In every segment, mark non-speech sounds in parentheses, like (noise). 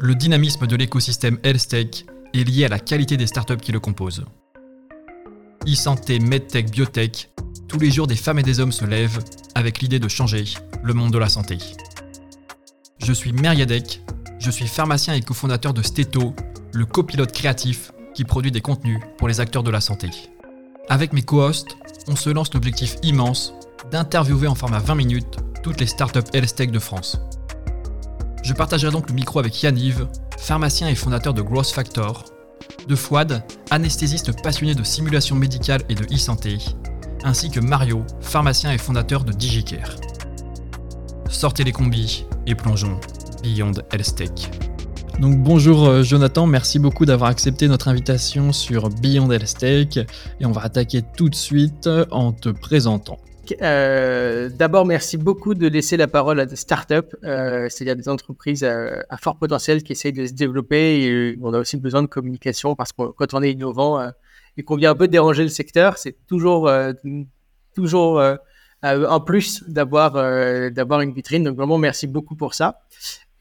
Le dynamisme de l'écosystème HealthTech est lié à la qualité des startups qui le composent. E-santé, MedTech, Biotech, tous les jours des femmes et des hommes se lèvent avec l'idée de changer le monde de la santé. Je suis Meriadec, je suis pharmacien et cofondateur de Steto, le copilote créatif qui produit des contenus pour les acteurs de la santé. Avec mes co-hosts, on se lance l'objectif immense d'interviewer en format 20 minutes toutes les startups HealthTech de France. Je partagerai donc le micro avec Yanniv, pharmacien et fondateur de Growth Factor, de Fouad, anesthésiste passionné de simulation médicale et de e-santé, ainsi que Mario, pharmacien et fondateur de DigiCare. Sortez les combis et plongeons Beyond HealthTech. Donc bonjour euh, Jonathan, merci beaucoup d'avoir accepté notre invitation sur Beyond HealthTech et on va attaquer tout de suite en te présentant. Euh, d'abord, merci beaucoup de laisser la parole à des startups, euh, c'est-à-dire des entreprises à, fort potentiel qui essayent de se développer. On a aussi besoin de communication parce que quand on est innovant euh, et qu'on vient un peu déranger le secteur, c'est toujours, toujours un plus d'avoir d'avoir une vitrine. Donc vraiment, merci beaucoup pour ça.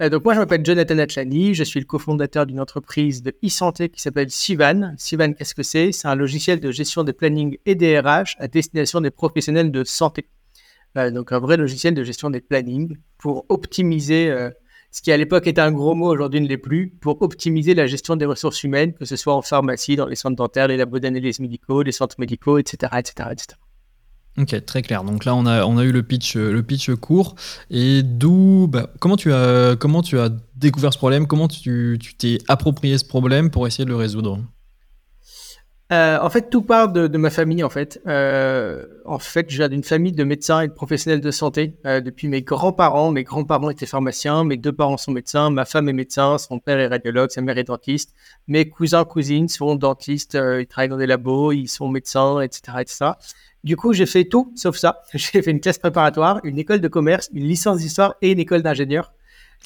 Euh, donc moi, je m'appelle Jonathan Atchani, je suis le cofondateur d'une entreprise de e-santé qui s'appelle Sivan. Sivan, qu'est-ce que c'est? C'est un logiciel de gestion des plannings et des RH à destination des professionnels de santé. Euh, donc un vrai logiciel de gestion des plannings pour optimiser, euh, ce qui à l'époque était un gros mot, aujourd'hui ne l'est plus, pour optimiser la gestion des ressources humaines, que ce soit en pharmacie, dans les centres dentaires, les labos d'analyse médicaux, les centres médicaux, etc., etc., etc. Ok, très clair. Donc là, on a, on a eu le pitch, le pitch court. Et d'où, bah, comment, tu as, comment tu as découvert ce problème? Comment tu t'es approprié ce problème pour essayer de le résoudre? Euh, en fait, tout part de, de ma famille. En fait, euh, en fait, je viens d'une famille de médecins et de professionnels de santé. Euh, depuis mes grands-parents, mes grands-parents étaient pharmaciens, mes deux parents sont médecins, ma femme est médecin, son père est radiologue, sa mère est dentiste. Mes cousins, cousines sont dentistes, euh, ils travaillent dans des labos, ils sont médecins, etc., etc. Du coup, j'ai fait tout sauf ça. (laughs) J'ai fait une classe préparatoire, une école de commerce, une licence d'histoire et une école d'ingénieur.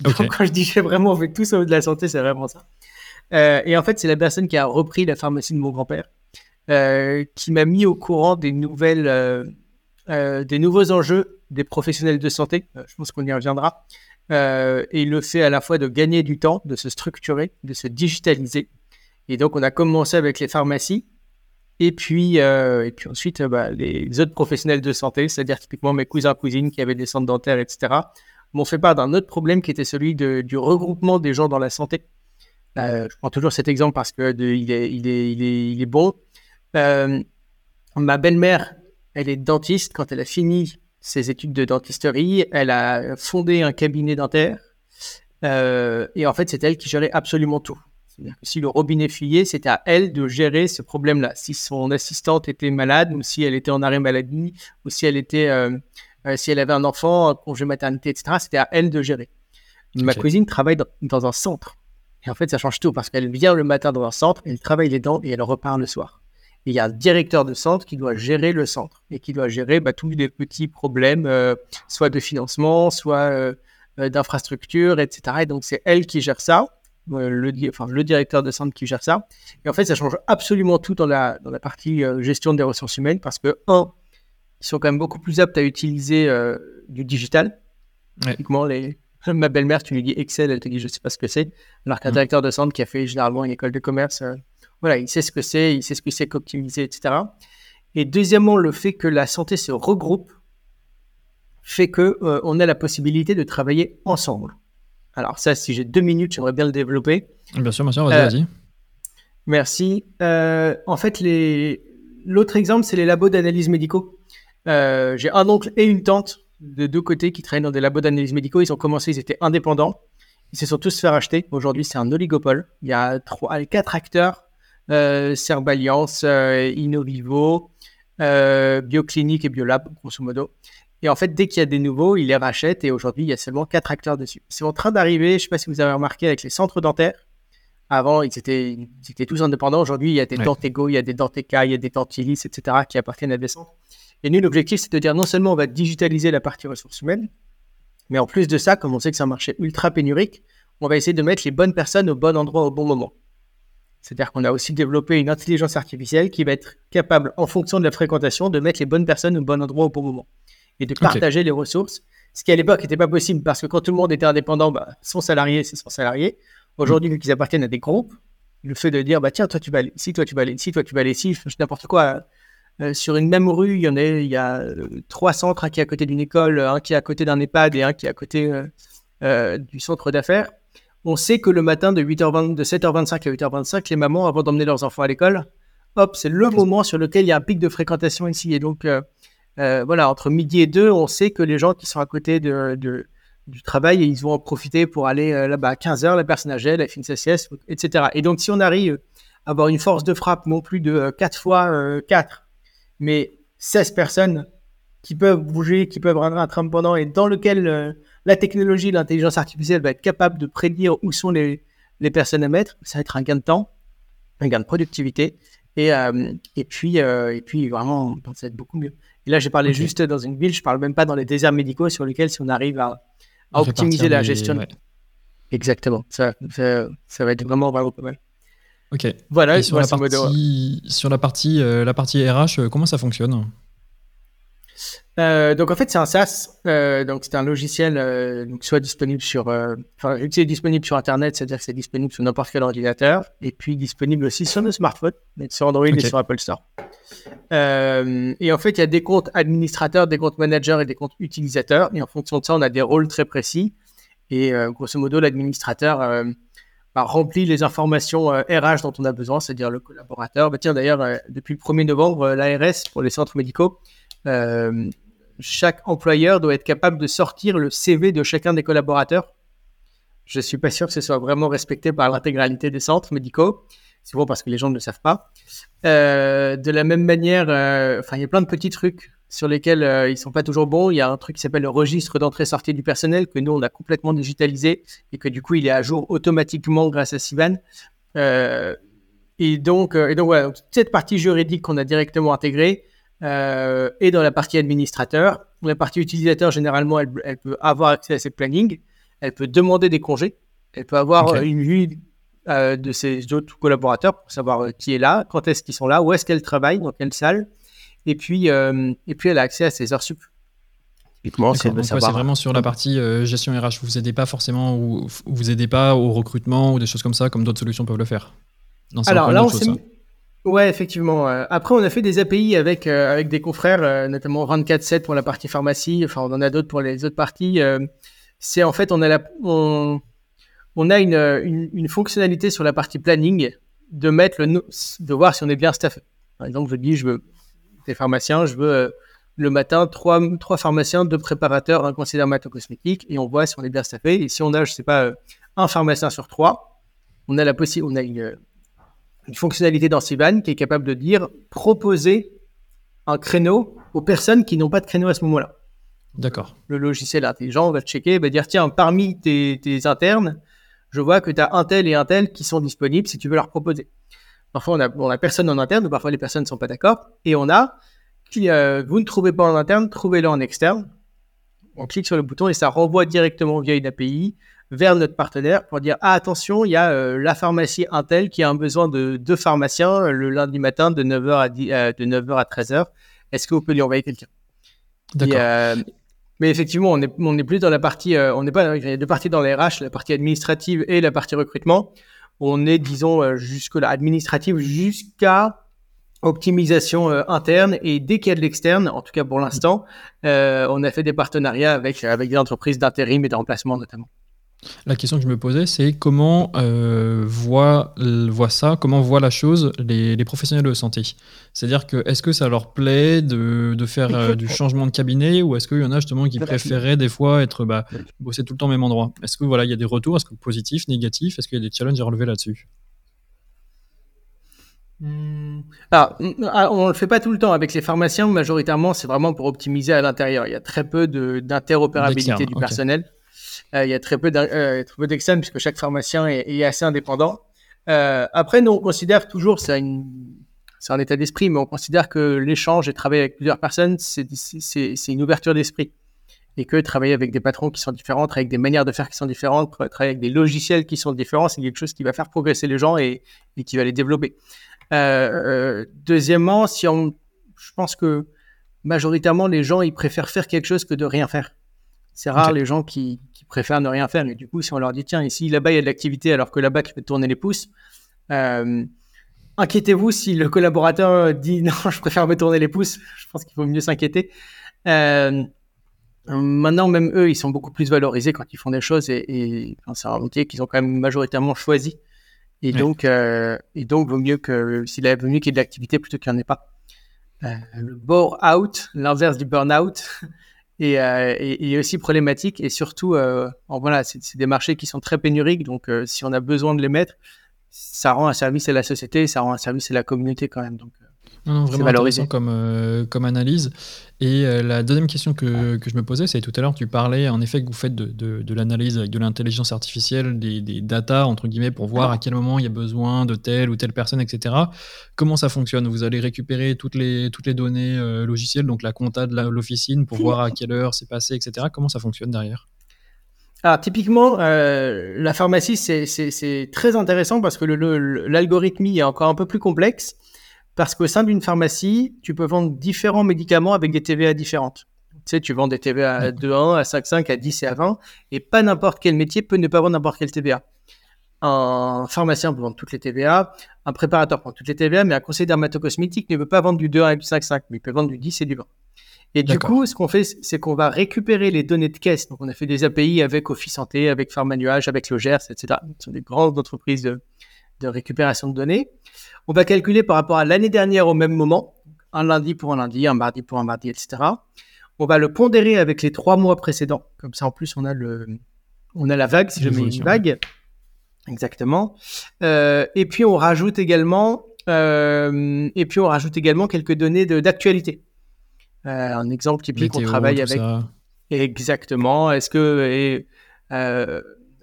Donc, quand je dis j'ai vraiment fait tout sauf de la santé, c'est vraiment ça. Euh, et en fait, c'est la personne qui a repris la pharmacie de mon grand-père, euh, qui m'a mis au courant des nouvelles, euh, des nouveaux enjeux des professionnels de santé. je pense qu'on y reviendra. et le fait à la fois de gagner du temps, de se structurer, de se digitaliser. Et donc, on a commencé avec les pharmacies et puis, et puis ensuite, bah, les autres professionnels de santé, c'est-à-dire typiquement mes cousins, cousines qui avaient des centres dentaires, etc., m'ont fait part d'un autre problème qui était celui du regroupement des gens dans la santé. Euh, je prends toujours cet exemple parce que il, est, il, est, il, est, il est bon. ma belle-mère, elle est dentiste. Quand elle a fini ses études de dentisterie, elle a fondé un cabinet dentaire. et en fait, c'est elle qui gérait absolument tout. C'est-à-dire que si le robinet fuyait, c'était à elle de gérer ce problème-là. Si son assistante était malade, ou si elle était en arrêt maladie, ou si elle était, euh, euh, si elle avait un enfant, un congé maternité, etc., c'était à elle de gérer. Ma cousine travaille dans, un centre. Et en fait, ça change tout parce qu'elle vient le matin dans un centre, elle travaille les dents et elle repart le soir. Et il y a un directeur de centre qui doit gérer le centre et qui doit gérer bah, tous les petits problèmes, euh, soit de financement, soit d'infrastructure, etc. Et donc, c'est elle qui gère ça le, enfin, le directeur de centre qui gère ça. Et en fait, ça change absolument tout dans la, dans la partie euh, gestion des ressources humaines parce que, un, ils sont quand même beaucoup plus aptes à utiliser euh, du digital. Typiquement, les... (laughs) ma belle-mère, tu lui dis Excel, elle te dit je sais pas ce que c'est. Alors qu'un mmh. directeur de centre qui a fait généralement une école de commerce, euh, voilà, il sait ce que c'est, il sait ce que c'est qu'optimiser, etc. Et deuxièmement, le fait que la santé se regroupe fait que on a la possibilité de travailler ensemble. Alors ça, si j'ai deux minutes, j'aimerais bien le développer. Bien sûr, bien sûr, vas-y, euh, vas-y. Merci. Euh, en fait, les... l'autre exemple, c'est les labos d'analyse médicaux. Euh, j'ai un oncle et une tante de deux côtés qui travaillent dans des labos d'analyse médicaux. Ils ont commencé, ils étaient indépendants. Ils se sont tous fait racheter. Aujourd'hui, c'est un oligopole. Il y a trois, quatre acteurs euh, Cerballiance, Innovivo, Bioclinique et Biolab, grosso modo. Et en fait, dès qu'il y a des nouveaux, ils les rachètent et aujourd'hui, il y a seulement quatre acteurs dessus. C'est en train d'arriver, je ne sais pas si vous avez remarqué, avec les centres dentaires. Avant, ils étaient, ils étaient tous indépendants. Aujourd'hui, il y a des ouais. Dantego, il y a des Danteka, il y a des Dantilis, etc., qui appartiennent à des centres. Et nous, l'objectif, c'est de dire non seulement on va digitaliser la partie ressources humaines, mais en plus de ça, comme on sait que c'est un marché ultra pénurique, on va essayer de mettre les bonnes personnes au bon endroit au bon moment. C'est-à-dire qu'on a aussi développé une intelligence artificielle qui va être capable, en fonction de la fréquentation, de mettre les bonnes personnes au bon endroit au bon moment et de partager les ressources. Ce qui à l'époque n'était pas possible parce que quand tout le monde était indépendant, bah, son salarié, c'est son salarié. Aujourd'hui, vu qu'ils appartiennent à des groupes, le fait de dire, bah tiens, toi tu vas aller ici, toi tu vas aller ici, toi tu vas aller ici, n'importe quoi. Euh, sur une même rue, il y en a, il y a euh, trois centres, un qui est à côté d'une école, un qui est à côté d'un EHPAD et un qui est à côté euh, du centre d'affaires. On sait que le matin de 8h20, de 7h25 à 8h25, les mamans, avant d'emmener leurs enfants à l'école, hop, c'est le moment sur lequel il y a un pic de fréquentation ici. Et donc, voilà, entre midi et deux, on sait que les gens qui sont à côté de, du travail, ils vont en profiter pour aller là-bas à 15h, la personne âgée, la fin de sa sieste, etc. Et donc, si on arrive à avoir une force de frappe non plus de 4 fois 4, mais 16 personnes qui peuvent bouger, qui peuvent rendre un train pendant et dans lequel euh, la technologie, l'intelligence artificielle va être capable de prédire où sont les, les, personnes à mettre, ça va être un gain de temps, un gain de productivité et, euh, et, puis, euh, et puis vraiment, ça va être beaucoup mieux. Et là, j'ai parlé juste dans une ville, je parle même pas dans les déserts médicaux sur lesquels si on arrive à, optimiser la gestion. Exactement, ça, ça, ça, va être vraiment, vraiment pas mal. Ok. Voilà. sur, la partie, sur la partie, la partie RH, comment ça fonctionne euh, donc en fait c'est un SaaS, euh, donc c'est un logiciel euh, donc soit disponible sur, enfin c'est disponible sur internet, c'est-à-dire que c'est disponible sur n'importe quel ordinateur, et puis disponible aussi sur nos smartphones, sur Android et sur Apple Store. et en fait il y a des comptes administrateurs, des comptes managers et des comptes utilisateurs, et en fonction de ça on a des rôles très précis. Et grosso modo l'administrateur bah, remplit les informations RH dont on a besoin, c'est-à-dire le collaborateur. Bah, tiens d'ailleurs depuis le 1er novembre l'ARS pour les centres médicaux euh, chaque employeur doit être capable de sortir le CV de chacun des collaborateurs. Je ne suis pas sûr que ce soit vraiment respecté par l'intégralité des centres médicaux, souvent parce que les gens ne le savent pas. Euh, de la même manière, euh, enfin, il y a plein de petits trucs sur lesquels ils ils sont pas toujours bons. Il y a un truc qui s'appelle le registre d'entrée-sortie du personnel que nous on a complètement digitalisé et que du coup il est à jour automatiquement grâce à Sivan. et donc, et donc voilà, cette partie juridique qu'on a directement intégrée, euh, et dans la partie administrateur. La partie utilisateur, généralement, elle, peut avoir accès à ses plannings, elle peut demander des congés, elle peut avoir une vue euh, de ses autres collaborateurs pour savoir euh, qui est là, quand est-ce qu'ils sont là, où est-ce qu'elle travaille, dans quelle salle, et puis, et puis elle a accès à ses heures sup. c'est vraiment sur la partie gestion RH. Vous aidez pas forcément ou vous aidez pas au recrutement ou des choses comme ça, comme d'autres solutions peuvent le faire. Non, Alors là, on s'est Ouais, effectivement. Après, on a fait des API avec, euh, avec des confrères, euh, notamment 24-7 pour la partie pharmacie. Enfin, on en a d'autres pour les autres parties. Euh, c'est en fait, on a, la, on, on a une, une, une, fonctionnalité sur la partie planning de mettre le, de voir si on est bien staffé. Par exemple, je dis, je veux des pharmaciens, je veux le matin trois, trois pharmaciens, deux préparateurs, un conseiller dermato-cosmétique, et on voit si on est bien staffé. Et si on a, je sais pas, un pharmacien sur trois, on a la on a une une fonctionnalité dans Sivan qui est capable de dire proposer un créneau aux personnes qui n'ont pas de créneau à ce moment-là. D'accord. Le logiciel intelligent va checker, va dire tiens, parmi tes, internes, je vois que tu as un tel et un tel qui sont disponibles si tu veux leur proposer. Parfois, on a, on a personne en interne, ou parfois les personnes ne sont pas d'accord. Et on a, qui, euh, vous ne trouvez pas en interne, trouvez-le en externe. On clique sur le bouton et ça renvoie directement via une API vers notre partenaire pour dire ah, attention, il y a euh, la pharmacie Intel qui a un besoin de deux pharmaciens euh, le lundi matin de 9h à, euh, de 9h à 13h. Est-ce que vous pouvez lui envoyer quelqu'un? D'accord. mais effectivement, on n'est on est plus dans la partie, on n'est pas, il y a deux parties dans les RH, la partie administrative et la partie recrutement. On est, disons, jusque là, administrative jusqu'à optimisation interne et dès qu'il y a de l'externe, en tout cas pour l'instant, on a fait des partenariats avec, avec des entreprises d'intérim et de remplacement notamment. La question que je me posais, c'est comment euh, voient, ça, comment voient la chose les, professionnels de santé? C'est-à-dire que est-ce que ça leur plaît de, faire euh, du changement de cabinet ou est-ce qu'il y en a justement qui préféraient des fois être bah, bosser tout le temps au même endroit? Est-ce que voilà, il y a des retours? Est-ce que positifs, négatifs? Est-ce qu'il y a des challenges à relever là-dessus? Hmm. Alors, ah, on ne le fait pas tout le temps avec les pharmaciens. Majoritairement, c'est vraiment pour optimiser à l'intérieur. Il y a très peu d'interopérabilité du personnel. Euh, il y a très peu euh, d'externes puisque chaque pharmacien est, assez indépendant. Euh, après, nous, on considère toujours, c'est un état d'esprit, mais on considère que l'échange et travailler avec plusieurs personnes, c'est une ouverture d'esprit. Et que travailler avec des patrons qui sont différents, travailler avec des manières de faire qui sont différentes, travailler avec des logiciels qui sont différents, c'est quelque chose qui va faire progresser les gens et, qui va les développer. deuxièmement, si on, je pense que majoritairement, les gens, ils préfèrent faire quelque chose que de rien faire. C'est rare les gens qui, préfèrent ne rien faire. Et du coup, si on leur dit, tiens, ici, là-bas, il y a de l'activité, alors que là-bas, tu peux tourner les pouces, euh, inquiétez-vous si le collaborateur dit, (laughs) non, je préfère me tourner les pouces. Je pense qu'il faut mieux s'inquiéter. Euh, maintenant, même eux, ils sont beaucoup plus valorisés quand ils font des choses et, et enfin, c'est un métier qu'ils ont quand même majoritairement choisi. Et donc, euh, et donc, vaut mieux que s'il vaut mieux qu'il y ait de l'activité plutôt qu'il n'y en ait pas. Euh, le bore out, l'inverse du burn out, (laughs) est, euh, est, aussi problématique et surtout, euh, voilà, c'est des marchés qui sont très pénuriques, donc euh, si on a besoin de les mettre, ça rend un service à la société, ça rend un service à la communauté quand même. Non, vraiment intéressant comme, euh, comme analyse. Et euh, la deuxième question que, que, je me posais, c'est tout à l'heure, tu parlais en effet que vous faites de, de, de l'analyse avec de l'intelligence artificielle, des, des data, entre guillemets, pour voir à quel moment il y a besoin de telle ou telle personne, etc. Comment ça fonctionne? Vous allez récupérer toutes les, toutes les données euh, logicielles, donc la compta de l'officine, pour voir à quelle heure c'est passé, etc. Comment ça fonctionne derrière? Alors typiquement, euh, la pharmacie, c'est très intéressant parce que l'algorithmie est encore un peu plus complexe. Parce qu'au sein d'une pharmacie, tu peux vendre différents médicaments avec des TVA différentes. Tu sais, tu vends des TVA de 1 à 5,5, à 10 et à 20, et pas n'importe quel métier peut ne pas vendre n'importe quel TVA. Un pharmacien peut vendre toutes les TVA, un préparateur prend toutes les TVA, mais un conseiller dermatocosmétique ne peut pas vendre du 2 à du 5,5, mais il peut vendre du 10 et du 20. Et du coup, ce qu'on fait, c'est qu'on va récupérer les données de caisse. Donc, on a fait des API avec Office Santé, avec Pharmanuage, avec Logers, etc. Ce sont des grandes entreprises de, de récupération de données. On va calculer par rapport à l'année dernière au même moment, un lundi pour un lundi, un mardi pour un mardi, etc. On va le pondérer avec les trois mois précédents. Comme ça, en plus, on a, le, on a la vague, si je mets une vague. Exactement. Euh, et puis, on rajoute également, euh, et puis on rajoute également quelques données d'actualité. Euh, un exemple typique, on travaille avec. Ça. Exactement. Est-ce que. Et,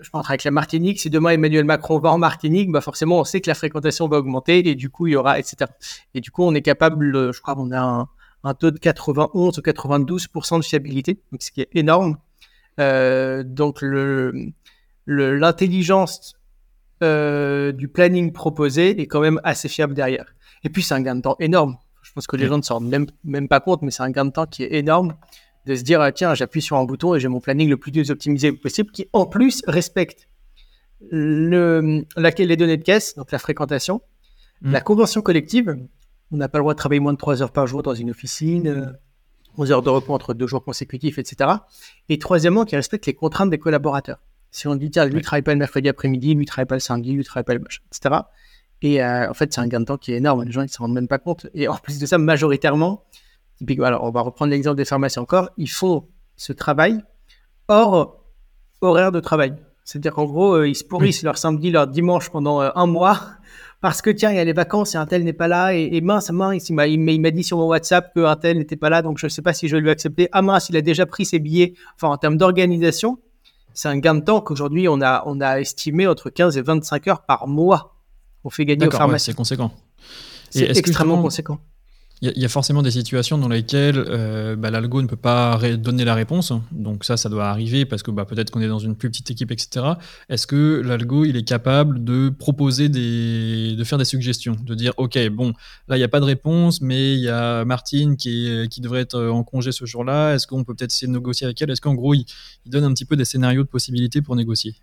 je pense avec la Martinique, si demain Emmanuel Macron va en Martinique, bah forcément on sait que la fréquentation va augmenter et du coup il y aura, etc. Et du coup on est capable, je crois qu'on a un, un, taux de 91 ou 92% de fiabilité, donc ce qui est énorme. Euh, donc l'intelligence euh, du planning proposé est quand même assez fiable derrière. Et puis c'est un gain de temps énorme. Je pense que les gens ne s'en rendent même, même pas compte, mais c'est un gain de temps qui est énorme de se dire, tiens, j'appuie sur un bouton et j'ai mon planning le plus optimisé possible qui, en plus, respecte le, la, les données de caisse, donc la fréquentation, mmh. la convention collective. On n'a pas le droit de travailler moins de 3 heures par jour dans une officine, 11 heures de repos entre deux jours consécutifs, etc. Et troisièmement, qui respecte les contraintes des collaborateurs. Si on dit, tiens, lui ne travaille pas le mercredi après-midi, lui ne travaille pas le samedi, lui ne travaille pas le machin, etc. Et euh, en fait, c'est un gain de temps qui est énorme. Les gens, ils ne s'en rendent même pas compte. Et en plus de ça, majoritairement, alors on va reprendre l'exemple des pharmacies encore, ils font ce travail hors horaire de travail. C'est-à-dire qu'en gros, euh, ils se pourrissent leur samedi, leur dimanche pendant euh, un mois (laughs) parce que tiens, il y a les vacances et un tel n'est pas là et, et mince, mince, il m'a, il m'a dit sur mon WhatsApp qu'un tel n'était pas là, donc je ne sais pas si je vais lui accepter. Ah mince, il a déjà pris ses billets. Enfin, en termes d'organisation, c'est un gain de temps qu'aujourd'hui on a, on a estimé entre 15 et 25 heures par mois qu'on fait gagner aux pharmacies. c'est conséquent. C'est extrêmement conséquent. Il y, a forcément des situations dans lesquelles euh, bah, l'algo ne peut pas donner la réponse. Donc ça, ça doit arriver parce que bah, peut-être qu'on est dans une plus petite équipe, etc. Est-ce que l'algo, il est capable de proposer des, de faire des suggestions, de dire, ok, bon, là, il n'y a pas de réponse, mais il y a Martine qui, qui devrait être en congé ce jour-là. Est-ce qu'on peut peut-être essayer de négocier avec elle? Est-ce qu'en gros, il, il, donne un petit peu des scénarios de possibilités pour négocier?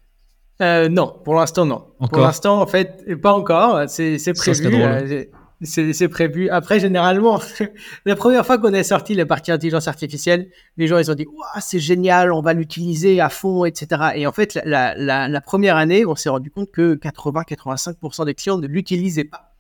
Euh, Non, pour l'instant, non. Encore pour l'instant, en fait, pas encore. C'est prévu. C'est prévu. Après, généralement, (laughs) la première fois qu'on a sorti la partie intelligence artificielle, les gens ils ont dit c'est génial, on va l'utiliser à fond, etc. Et en fait, la, la, la première année, on s'est rendu compte que 80-85% des clients ne l'utilisaient pas.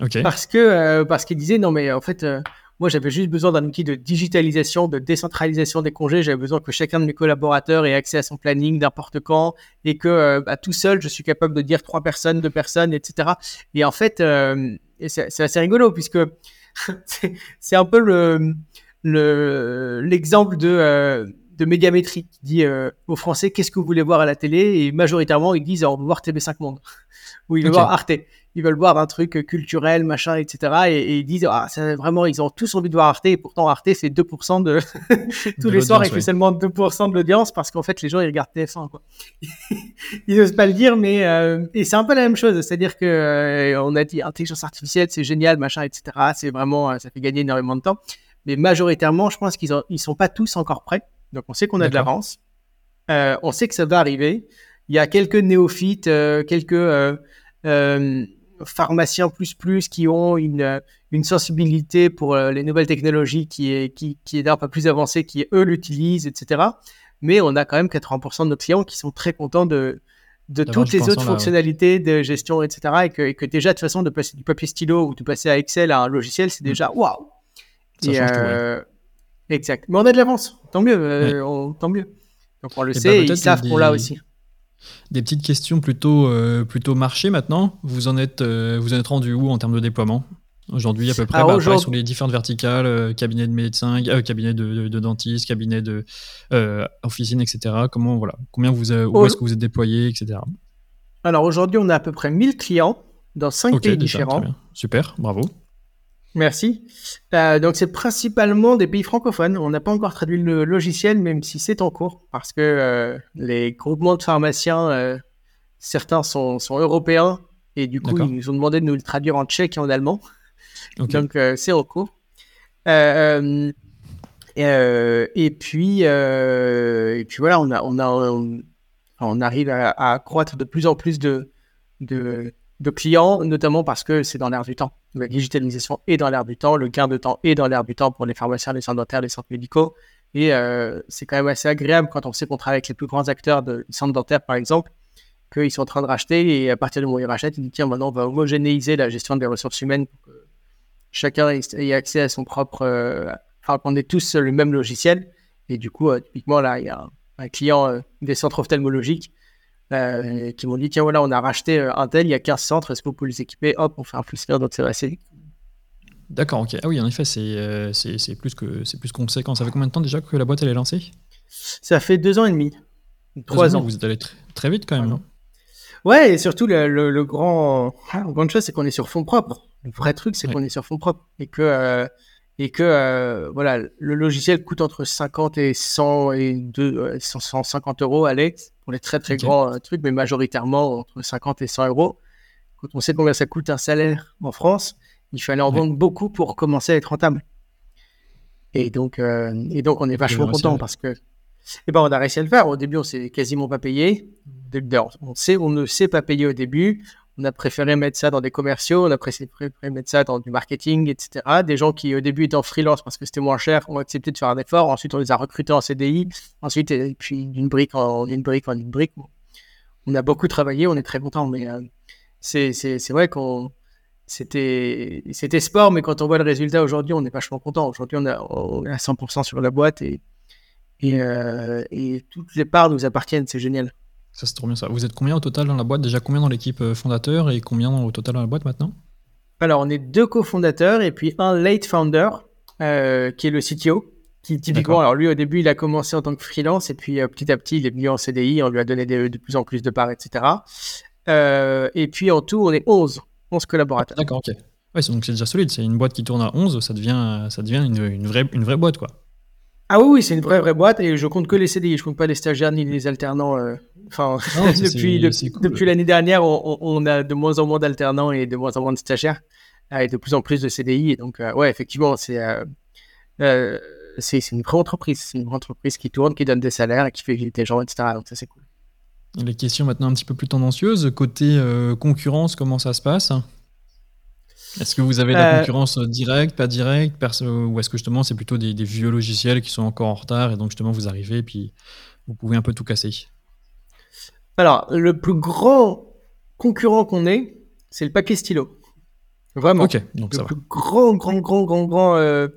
Okay. Parce que euh, parce qu'ils disaient non mais en fait euh, moi j'avais juste besoin d'un outil de digitalisation, de décentralisation des congés. J'avais besoin que chacun de mes collaborateurs ait accès à son planning n'importe quand et que euh, bah, tout seul je suis capable de dire trois personnes, deux personnes, etc. Et en fait et c'est assez rigolo puisque (laughs) c'est un peu le l'exemple de, euh, de médiamétrie qui dit euh, aux Français qu'est-ce que vous voulez voir à la télé? Et majoritairement ils disent on veut voir TV5 Monde (laughs) ou ils veulent okay. voir Arte ils veulent voir un truc culturel machin etc et, et ils disent ah, vraiment ils ont tous envie de voir Arte et pourtant Arte c'est 2% (laughs) de tous de les soirs il fait seulement 2% de l'audience parce qu'en fait les gens ils regardent TF1 quoi. (laughs) Ils n'osent pas le dire mais euh, et c'est un peu la même chose. C'est à dire que euh, on a dit intelligence artificielle c'est génial machin etc c'est vraiment ça fait gagner énormément de temps. Mais majoritairement je pense qu'ils ils sont pas tous encore prêts. Donc on sait qu'on a de l'avance. On sait que ça va arriver. Il y a quelques néophytes, quelques pharmaciens plus plus qui ont une, une sensibilité pour les nouvelles technologies qui est, qui, qui est peu plus avancée, qui eux l'utilisent, etc. Mais on a quand même 80% de nos clients qui sont très contents de, de toutes les autres fonctionnalités de gestion, etc. Et que, et que, déjà, de toute façon, de passer du papier stylo ou de passer à Excel à un logiciel, c'est mm. déjà waouh! Euh, exact. Mais on a de l'avance, tant mieux, euh, tant mieux. Donc on le sait, ben, ils savent qu'on l'a aussi. Des petites questions plutôt, euh, plutôt marché maintenant. Vous en êtes, vous en êtes rendu où en termes de déploiement? Aujourd'hui, à peu près, bah, sur les différentes verticales, euh, cabinet de médecin, euh, cabinet de, de, dentiste, cabinet de euh, officine, etc. Comment, voilà, combien vous, où est-ce que vous êtes déployé, etc. Alors aujourd'hui, on a à peu près 1000 clients dans 5 pays différents. Super, bravo. Merci. donc c'est principalement des pays francophones. On n'a pas encore traduit le logiciel, même si c'est en cours, parce que les groupements de pharmaciens, certains sont, sont, européens, et du coup, ils nous ont demandé de nous le traduire en tchèque et en allemand. Donc, euh, c'est au cours. Euh, euh, et puis, et puis voilà, on, a, on, a, on, arrive à, à, croître de plus en plus de, de, de clients, notamment parce que c'est dans l'air du temps. La digitalisation est dans l'air du temps, le gain de temps est dans l'air du temps pour les pharmaciens, les centres dentaires, les centres médicaux. Et c'est quand même assez agréable quand on sait qu'on travaille avec les plus grands acteurs de centres dentaires, par exemple, qu'ils sont en train de racheter. Et à partir du moment où ils rachètent, ils disent tiens, maintenant, on va homogénéiser la gestion des ressources humaines pour que chacun ait accès à son propre. Euh, enfin, qu'on ait tous le même logiciel. Et du coup, euh, typiquement, là, il y a un, client euh, des centres ophtalmologiques qui m'ont dit tiens, voilà, on a racheté un tel, il y a 15 centres, est-ce que vous pouvez les équiper? Hop, on fait un plus donc c'est assez. D'accord, ok. Ah oui, en effet, c'est c'est plus que c'est plus conséquent. Ça fait combien de temps déjà que la boîte elle est lancée? Ça fait deux ans et demi. Trois ans. Vous êtes allé très vite quand même, non? Ouais, et surtout le, le, grand, la grande chose, c'est qu'on est sur fond propre. Le vrai truc, c'est qu'on est sur fond propre et que euh, et que euh, voilà, le logiciel coûte entre 50 et 100 et 2, 150 euros, allez, pour les très très grands euh, trucs, mais majoritairement entre 50 et 100 euros. Quand on sait combien ça coûte un salaire en France, il fallait en vendre beaucoup pour commencer à être rentable. Et donc, et donc on est vachement content parce que, eh ben, on a réussi à le faire. Au début, on s'est quasiment pas payé. On sait, on ne sait pas payer au début on a préféré mettre ça dans des commerciaux, on a préféré mettre ça dans du marketing, etc. Des gens qui au début étaient en freelance parce que c'était moins cher ont accepté de faire un effort. Ensuite, on les a recrutés en CDI. Ensuite, et puis d'une brique en une brique en une brique. On a beaucoup travaillé, on est très content. Mais euh, c'est vrai qu'on c'était c'était sport, mais quand on voit le résultat aujourd'hui, on est vachement content. Aujourd'hui, on, on, est à 100% sur la boîte euh, et toutes les parts nous appartiennent. C'est génial. Ça, c'est trop bien ça. Vous êtes combien au total dans la boîte? Déjà combien dans l'équipe euh, fondateur et combien au total dans la boîte maintenant? Alors, on est deux cofondateurs et puis un late founder euh, qui est le CTO. Qui typiquement, alors lui au début il a commencé en tant que freelance et puis euh, petit à petit il est venu en CDI, on lui a donné de, plus en plus de parts, etc. et puis en tout on est 11, 11 collaborateurs. D'accord, ok. Ouais, donc c'est déjà solide, c'est une boîte qui tourne à 11, ça devient, ça devient une, une, vraie, une vraie boîte quoi. Ah oui, oui c'est une vraie vraie boîte et je compte que les CDI, je compte pas les stagiaires ni les alternants. Enfin, (laughs) depuis, depuis, l'année dernière, on, a de moins en moins d'alternants et de moins en moins de stagiaires euh, et de plus en plus de CDI. Et donc, euh, ouais, effectivement, euh, c'est c'est une vraie entreprise. C'est une vraie entreprise qui tourne, qui donne des salaires et qui fait vivre des gens, etc. Donc, ça, c'est cool. les questions maintenant un petit peu plus tendancieuses. Côté concurrence, comment ça se passe? Est-ce que vous avez la concurrence directe, pas directe Ou est-ce que justement, c'est plutôt des, des vieux logiciels qui sont encore en retard et donc justement, vous arrivez et puis vous pouvez un peu tout casser? Alors, le plus grand concurrent qu'on ait, c'est le papier stylo. Vraiment. Ok, donc le plus grand, grand, grand, grand, grand euh,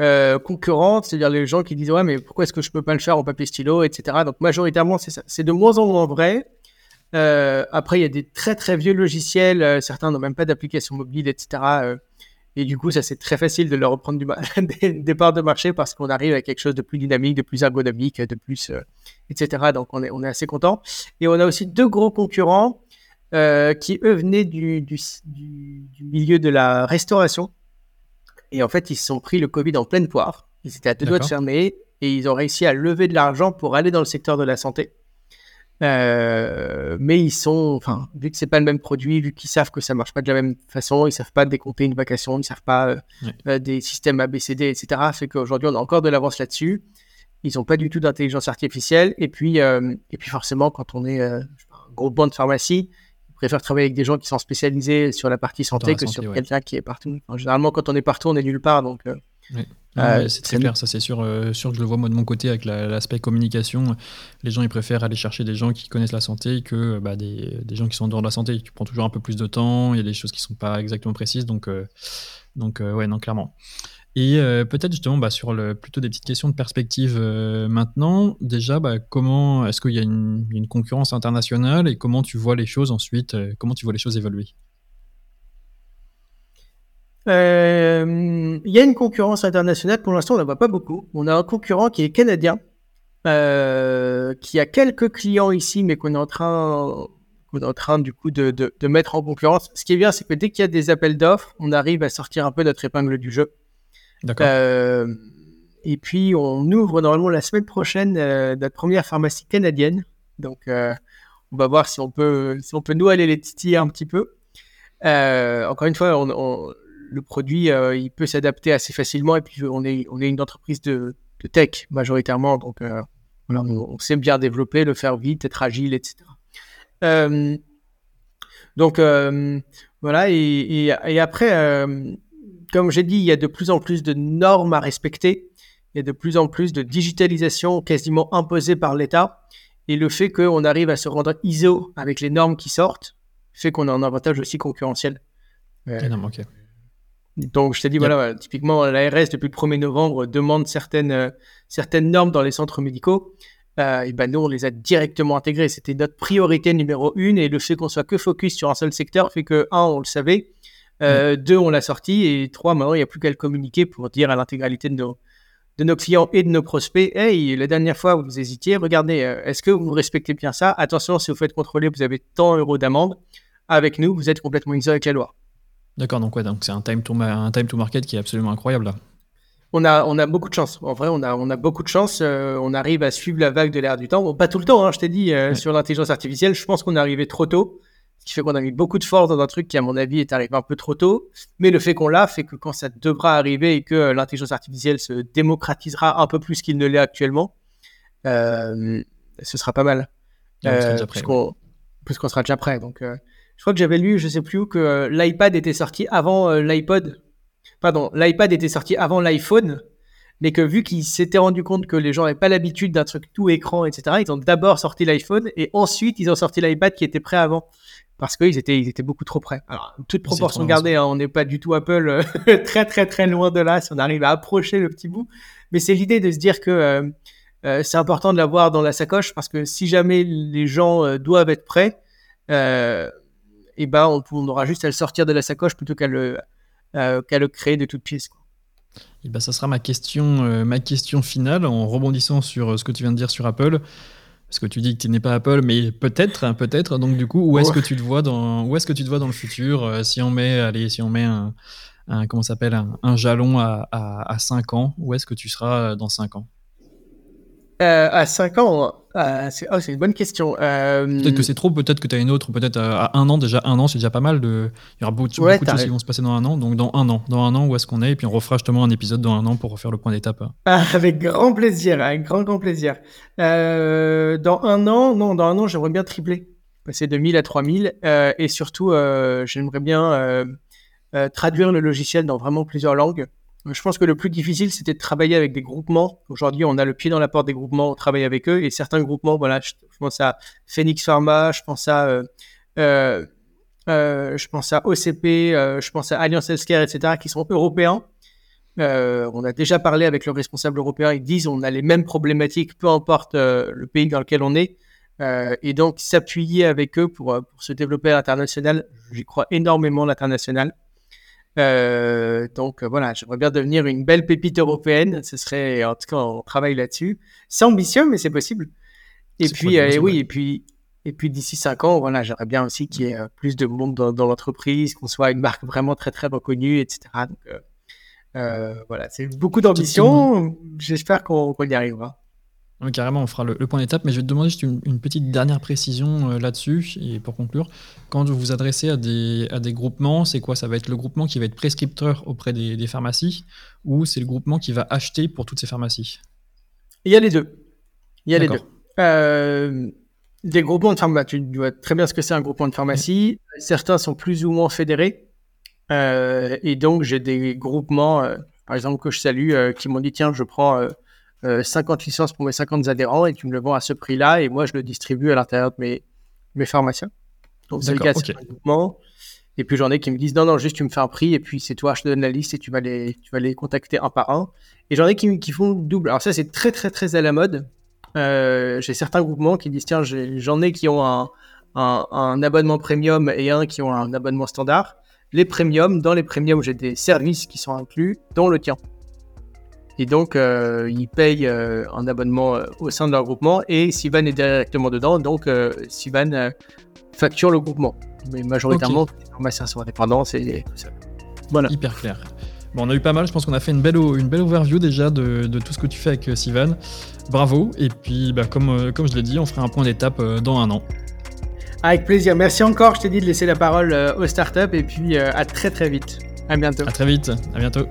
euh, concurrent, c'est-à-dire les gens qui disent ouais, mais pourquoi est-ce que je peux pas le faire en papier stylo, etc. Donc majoritairement, c'est ça. C'est de moins en moins vrai. Euh, après, il y a des très très vieux logiciels. certains n'ont même pas d'application mobile, etc. Et du coup, ça c'est très facile de leur reprendre du (laughs) des, parts de marché parce qu'on arrive à quelque chose de plus dynamique, de plus ergonomique, de plus, euh, etc. Donc on est, on est assez content. Et on a aussi deux gros concurrents euh, qui eux venaient du, du, du, milieu de la restauration. Et en fait, ils se sont pris le Covid en pleine poire. Ils étaient à deux doigts de fermer et ils ont réussi à lever de l'argent pour aller dans le secteur de la santé. Euh, mais ils sont, enfin, vu que c'est pas le même produit, vu qu'ils savent que ça marche pas de la même façon, ils savent pas décompter une vacation, ils savent pas euh, euh, des systèmes ABCD, etc. C'est qu'aujourd'hui on a encore de l'avance là-dessus. ils n'ont pas du tout d'intelligence artificielle. Et puis, et puis forcément, quand on est un gros banc de pharmacie, ils préfèrent travailler avec des gens qui sont spécialisés sur la partie santé que sur quelqu'un qui est partout. généralement, quand on est partout, on est nulle part. Donc, euh, c'est très clair, ça c'est sûr, euh, sûr que je le vois moi de mon côté avec l'aspect communication. Les gens ils préfèrent aller chercher des gens qui connaissent la santé que bah, des, des, gens qui sont en dehors de la santé. Tu prends toujours un peu plus de temps, il y a des choses qui sont pas exactement précises, donc, euh, donc ouais, non, clairement. Et peut-être justement bah, sur le, plutôt des petites questions de perspective maintenant, déjà, bah, comment est-ce qu'il y a une, une, concurrence internationale et comment tu vois les choses ensuite, comment tu vois les choses évoluer? Euh, il y a une concurrence internationale, pour l'instant on ne la voit pas beaucoup. On a un concurrent qui est canadien, euh, qui a quelques clients ici, mais qu'on est en train, est en train du coup de, de, mettre en concurrence. Ce qui est bien, c'est que dès qu'il y a des appels d'offres, on arrive à sortir un peu notre épingle du jeu. D'accord. Euh, et puis on ouvre normalement la semaine prochaine notre première pharmacie canadienne. Donc on va voir si on peut, si on peut nous aller les titiller un petit peu. encore une fois, on, on le produit, euh, il peut s'adapter assez facilement. Et puis, on est, on est une entreprise de, tech majoritairement. Donc, euh, on, sait bien développer, le faire vite, être agile, etc. Euh, donc, voilà. Et, après, comme j'ai dit, il y a de plus en plus de normes à respecter. Il y a de plus en plus de digitalisation quasiment imposée par l'État. Et le fait qu'on arrive à se rendre ISO avec les normes qui sortent fait qu'on a un avantage aussi concurrentiel. Donc, je t'ai dit, voilà, typiquement, l'ARS, depuis le 1er novembre, demande certaines, euh, certaines normes dans les centres médicaux. Euh, et ben nous, on les a directement intégrées. C'était notre priorité numéro une. Et le fait qu'on soit que focus sur un seul secteur fait que, un, on le savait. Euh, deux, on l'a sorti. Et trois, maintenant, il n'y a plus qu'à le communiquer pour dire à l'intégralité de nos, de nos clients et de nos prospects Hey, la dernière fois, vous hésitiez, regardez, est-ce que vous respectez bien ça? Attention, si vous faites contrôler, vous avez tant d'euros d'amende. Avec nous, vous êtes complètement isolé avec la loi. D'accord, donc ouais, donc c'est un time to un time to market qui est absolument incroyable là. On a, on a beaucoup de chance. En vrai, on a, on a beaucoup de chance. Euh, on arrive à suivre la vague de l'air du temps. pas tout le temps, hein, je t'ai dit, euh, sur l'intelligence artificielle. Je pense qu'on est arrivé trop tôt. Ce qui fait qu'on a mis beaucoup de force dans un truc qui, à mon avis, est arrivé un peu trop tôt. Mais le fait qu'on l'a fait que quand ça devra arriver et que euh, l'intelligence artificielle se démocratisera un peu plus qu'il ne l'est actuellement, ce sera pas mal. Puisqu'on sera déjà prêt. Donc, je crois que j'avais lu, je sais plus où, que euh, l'iPad était sorti avant euh, l'iPod. Pardon, l'iPad était sorti avant l'iPhone, mais que vu qu'ils s'étaient rendu compte que les gens n'avaient pas l'habitude d'un truc tout écran, etc., ils ont d'abord sorti l'iPhone et ensuite ils ont sorti l'iPad qui était prêt avant. Parce qu'ils étaient, ils étaient beaucoup trop prêts. Alors, toute proportion gardée, hein, on n'est pas du tout Apple, euh, (laughs) très très très loin de là, si on arrive à approcher le petit bout. Mais c'est l'idée de se dire que c'est important de l'avoir dans la sacoche parce que si jamais les gens doivent être prêts, et ben on, aura juste à le sortir de la sacoche plutôt qu'à le, euh, qu'à le créer de toutes pièces. Et ben, ça sera ma question, euh, ma question finale en rebondissant sur euh, ce que tu viens de dire sur Apple. Parce que tu dis que tu n'es pas Apple, mais peut-être, hein, peut-être. Donc du coup, où est-ce que tu te vois dans, où est-ce que tu te vois dans le futur Si on met, allez, si on met un, comment s'appelle, un, jalon à, à, à 5 ans, où est-ce que tu seras dans 5 ans? Euh, à 5 ans, euh, oh, c'est une bonne question. Euh, peut-être que c'est trop, peut-être que tu as une autre, peut-être à un an, déjà un an, c'est déjà pas mal. De... Il y aura beaucoup, de choses qui vont se passer dans un an. Donc dans un an, dans un an, où est-ce qu'on est Et puis on refera justement un épisode dans un an pour refaire le point d'étape. Ah, avec grand plaisir, avec grand, grand plaisir. dans un an, non, dans un an, j'aimerais bien tripler, passer de 1000 à 3000. et surtout, j'aimerais bien traduire le logiciel dans vraiment plusieurs langues. Je pense que le plus difficile, c'était de travailler avec des groupements. Aujourd'hui, on a le pied dans la porte des groupements, on travaille avec eux. Et certains groupements, voilà, je, pense à Phoenix Pharma, je pense à, euh, euh, euh je pense à OCP, euh, je pense à Alliance Healthcare, etc., qui sont européens. on a déjà parlé avec le responsable européen. Ils disent on a les mêmes problématiques, peu importe le pays dans lequel on est. et donc, s'appuyer avec eux pour, pour se développer à l'international, j'y crois énormément l'international. Euh, donc euh, voilà, j'aimerais bien devenir une belle pépite européenne. Ce serait, en tout cas, on travaille là-dessus. C'est ambitieux, mais c'est possible. Et puis, euh, oui, et puis, et puis d'ici cinq ans, voilà, j'aimerais bien aussi qu'il y ait plus de monde dans, l'entreprise, qu'on soit une marque vraiment très très reconnue, etc. Donc voilà, c'est beaucoup d'ambition. J'espère qu'on y arrivera carrément, on fera le, point d'étape, mais je vais te demander juste une, petite dernière précision euh, là-dessus, et pour conclure, quand vous vous adressez à des, à des groupements, c'est quoi? Ça va être le groupement qui va être prescripteur auprès des, pharmacies, ou c'est le groupement qui va acheter pour toutes ces pharmacies? Il y a les deux. Il y a les deux. Euh, des groupements de pharmacie, tu vois très bien ce que c'est un groupement de pharmacie. Certains sont plus ou moins fédérés. Euh, et donc, j'ai des groupements, par exemple, que je salue, qui m'ont dit tiens, je prends 50 licences pour mes 50 adhérents et tu me le vends à ce prix-là. Et moi, je le distribue à l'intérieur de mes, mes pharmaciens. Donc, c'est le cas okay. Et puis j'en ai qui me disent non, non, juste tu me fais un prix et puis c'est toi, je te donne la liste et tu vas les, tu vas les contacter un par un. Et j'en ai qui, qui font double. Alors ça, c'est très, très, très à la mode. Euh, j'ai certains groupements qui disent tiens, j'en ai qui ont un, un, abonnement premium et un qui ont un abonnement standard. Les premiums, dans les premiums, j'ai des services qui sont inclus, dont le tien. Et donc, euh, ils payent euh, un abonnement au sein de leur groupement et Sivan est directement dedans. Donc, Sivan facture le groupement. Mais majoritairement, les pharmaciens sont indépendants, c'est Voilà. Hyper clair. Bon, on a eu pas mal, je pense qu'on a fait une belle, une belle overview déjà de, tout ce que tu fais avec Sivan. Bravo, et puis bah, comme, euh, comme je l'ai dit, on fera un point d'étape euh, dans un an. Avec plaisir, merci encore, je t'ai dit de laisser la parole euh, aux startups, et puis à très très vite. À bientôt. À très vite, à bientôt.